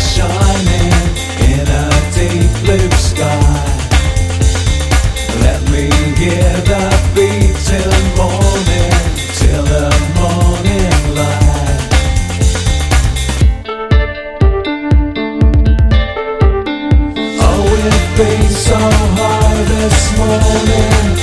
shining in a deep blue sky. Let me the beat till morning, till the morning light. Oh, so hard this morning.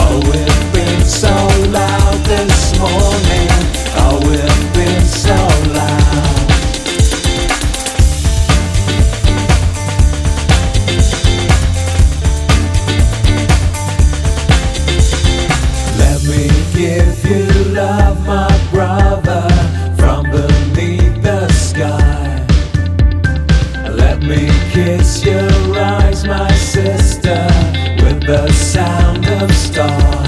Oh, we've been so loud this morning. Oh, we've been so loud. Let me give you love, my brother, from beneath the sky. Let me kiss your eyes, my sister the sound of stars.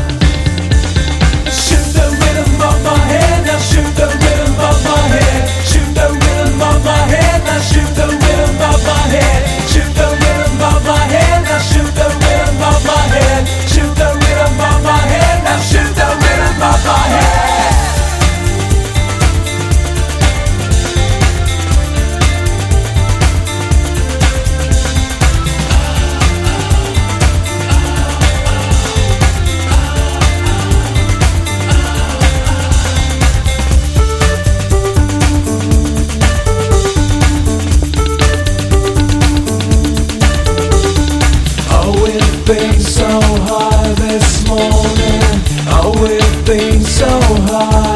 been so high this morning. Oh, we've been so high.